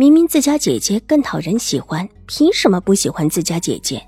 明明自家姐姐更讨人喜欢，凭什么不喜欢自家姐姐？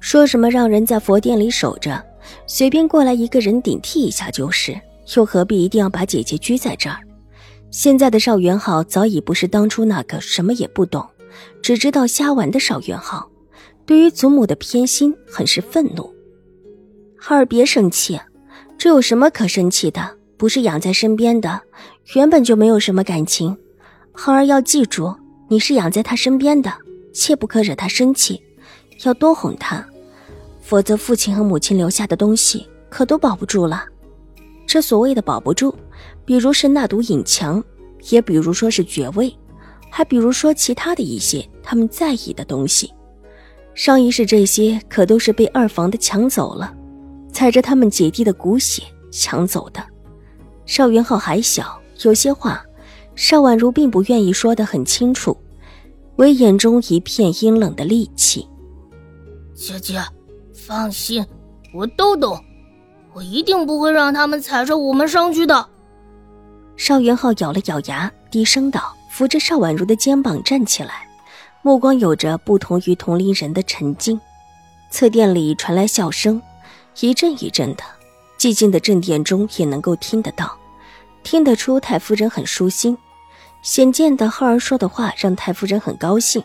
说什么让人在佛殿里守着，随便过来一个人顶替一下就是，又何必一定要把姐姐拘在这儿？现在的邵元浩早已不是当初那个什么也不懂，只知道瞎玩的邵元浩，对于祖母的偏心很是愤怒。浩儿别生气，这有什么可生气的？不是养在身边的，原本就没有什么感情。浩儿要记住。你是养在他身边的，切不可惹他生气，要多哄他，否则父亲和母亲留下的东西可都保不住了。这所谓的保不住，比如是那堵隐墙，也比如说是爵位，还比如说其他的一些他们在意的东西。上一世这些可都是被二房的抢走了，踩着他们姐弟的骨血抢走的。邵元浩还小，有些话。邵婉如并不愿意说得很清楚，唯眼中一片阴冷的戾气。姐姐，放心，我都懂，我一定不会让他们踩着我们上去的。邵元浩咬了咬牙，低声道，扶着邵婉如的肩膀站起来，目光有着不同于同龄人的沉静。侧殿里传来笑声，一阵一阵的，寂静的正殿中也能够听得到，听得出太夫人很舒心。显见的浩儿说的话让太夫人很高兴，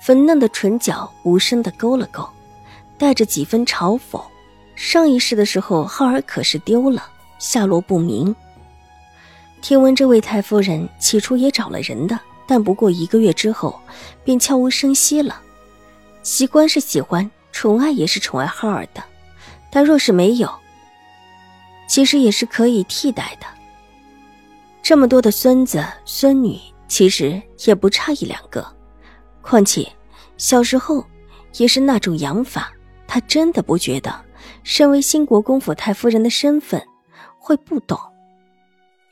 粉嫩的唇角无声的勾了勾，带着几分嘲讽。上一世的时候，浩儿可是丢了，下落不明。听闻这位太夫人起初也找了人的，但不过一个月之后，便悄无声息了。喜欢是喜欢，宠爱也是宠爱浩儿的，但若是没有，其实也是可以替代的。这么多的孙子孙女，其实也不差一两个。况且小时候也是那种养法，他真的不觉得身为新国公府太夫人的身份会不懂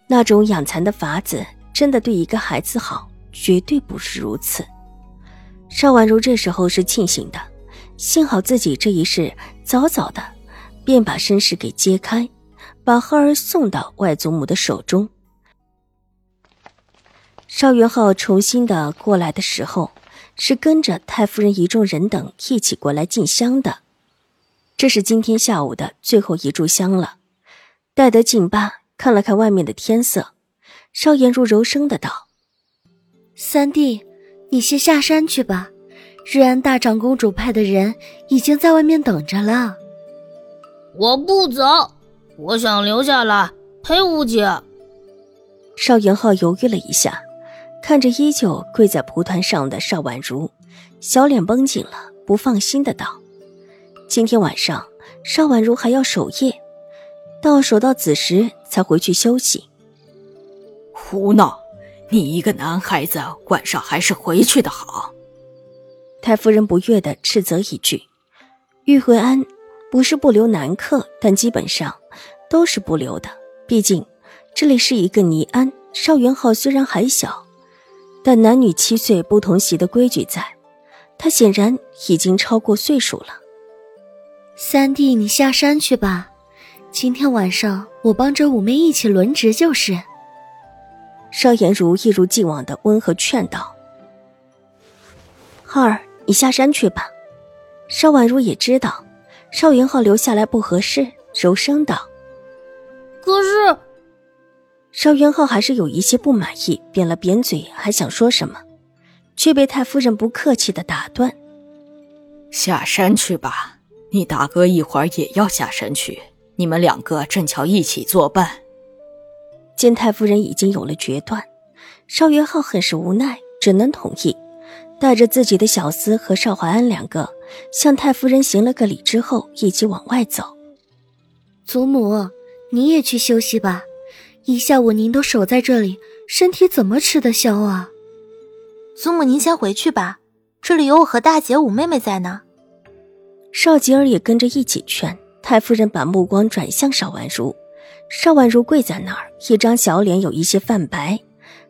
那种养蚕的法子。真的对一个孩子好，绝对不是如此。邵婉如这时候是庆幸的，幸好自己这一世早早的便把身世给揭开，把浩儿送到外祖母的手中。邵元浩重新的过来的时候，是跟着太夫人一众人等一起过来进香的。这是今天下午的最后一炷香了。待得进罢，看了看外面的天色，邵颜如柔声的道：“三弟，你先下山去吧。日安大长公主派的人已经在外面等着了。”我不走，我想留下来陪五姐。邵元浩犹豫了一下。看着依旧跪在蒲团上的邵婉如，小脸绷紧了，不放心的道：“今天晚上邵婉如还要守夜，到守到子时才回去休息。”胡闹！你一个男孩子，晚上还是回去的好。太夫人不悦的斥责一句：“玉惠安不是不留男客，但基本上都是不留的。毕竟这里是一个尼庵。邵元浩虽然还小。”但男女七岁不同席的规矩在，他显然已经超过岁数了。三弟，你下山去吧，今天晚上我帮着五妹一起轮值就是。邵颜如一如既往的温和劝道：“浩儿，你下山去吧。”邵婉如也知道邵云浩留下来不合适，柔声道：“可是。”邵元浩还是有一些不满意，扁了扁嘴，还想说什么，却被太夫人不客气的打断：“下山去吧，你大哥一会儿也要下山去，你们两个正巧一起作伴。”见太夫人已经有了决断，邵元浩很是无奈，只能同意，带着自己的小厮和邵怀安两个向太夫人行了个礼之后，一起往外走。祖母，你也去休息吧。一下午您都守在这里，身体怎么吃得消啊？祖母，您先回去吧，这里有我和大姐、五妹妹在呢。邵吉儿也跟着一起劝。太夫人把目光转向邵婉如，邵婉如跪在那儿，一张小脸有一些泛白，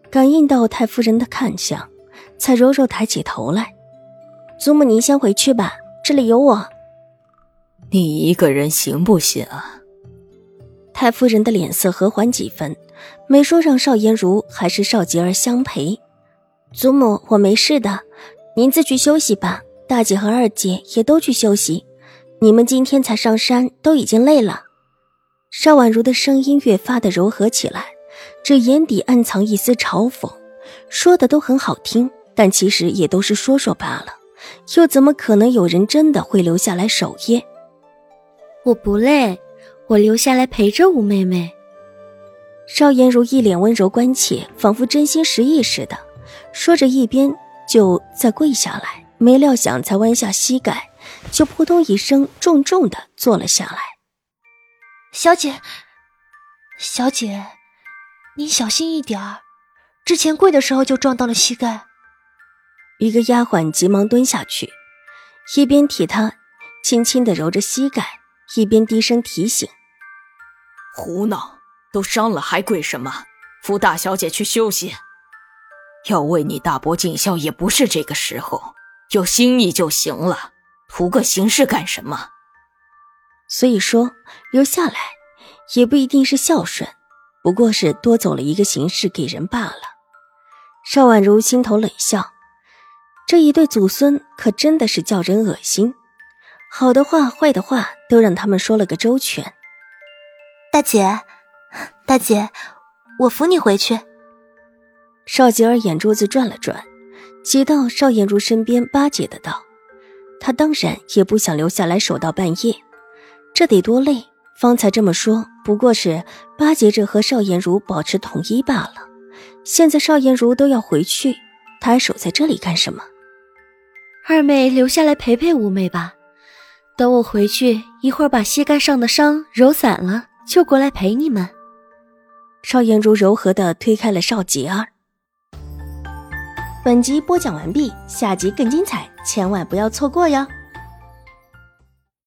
感应到太夫人的看向，才柔柔抬起头来：“祖母，您先回去吧，这里有我。”你一个人行不行啊？太夫人的脸色和缓几分，没说让邵颜如还是邵吉儿相陪。祖母，我没事的，您自去休息吧。大姐和二姐也都去休息，你们今天才上山，都已经累了。邵婉如的声音越发的柔和起来，这眼底暗藏一丝嘲讽，说的都很好听，但其实也都是说说罢了。又怎么可能有人真的会留下来守夜？我不累，我留下来陪着五妹妹。邵颜如一脸温柔关切，仿佛真心实意似的，说着一边就再跪下来。没料想，才弯下膝盖，就扑通一声重重的坐了下来。小姐，小姐，您小心一点儿，之前跪的时候就撞到了膝盖。一个丫鬟急忙蹲下去，一边替她轻轻的揉着膝盖，一边低声提醒：“胡闹，都伤了还跪什么？扶大小姐去休息。要为你大伯尽孝，也不是这个时候。”有心意就行了，图个形式干什么？所以说留下来也不一定是孝顺，不过是多走了一个形式给人罢了。邵婉如心头冷笑，这一对祖孙可真的是叫人恶心，好的话坏的话都让他们说了个周全。大姐，大姐，我扶你回去。邵吉儿眼珠子转了转。挤到邵艳如身边巴结的道：“他当然也不想留下来守到半夜，这得多累。方才这么说，不过是巴结着和邵艳如保持统一罢了。现在邵艳如都要回去，他还守在这里干什么？二妹留下来陪陪五妹吧，等我回去一会儿把膝盖上的伤揉散了，就过来陪你们。”邵颜如柔和的推开了邵杰儿。本集播讲完毕，下集更精彩，千万不要错过哟。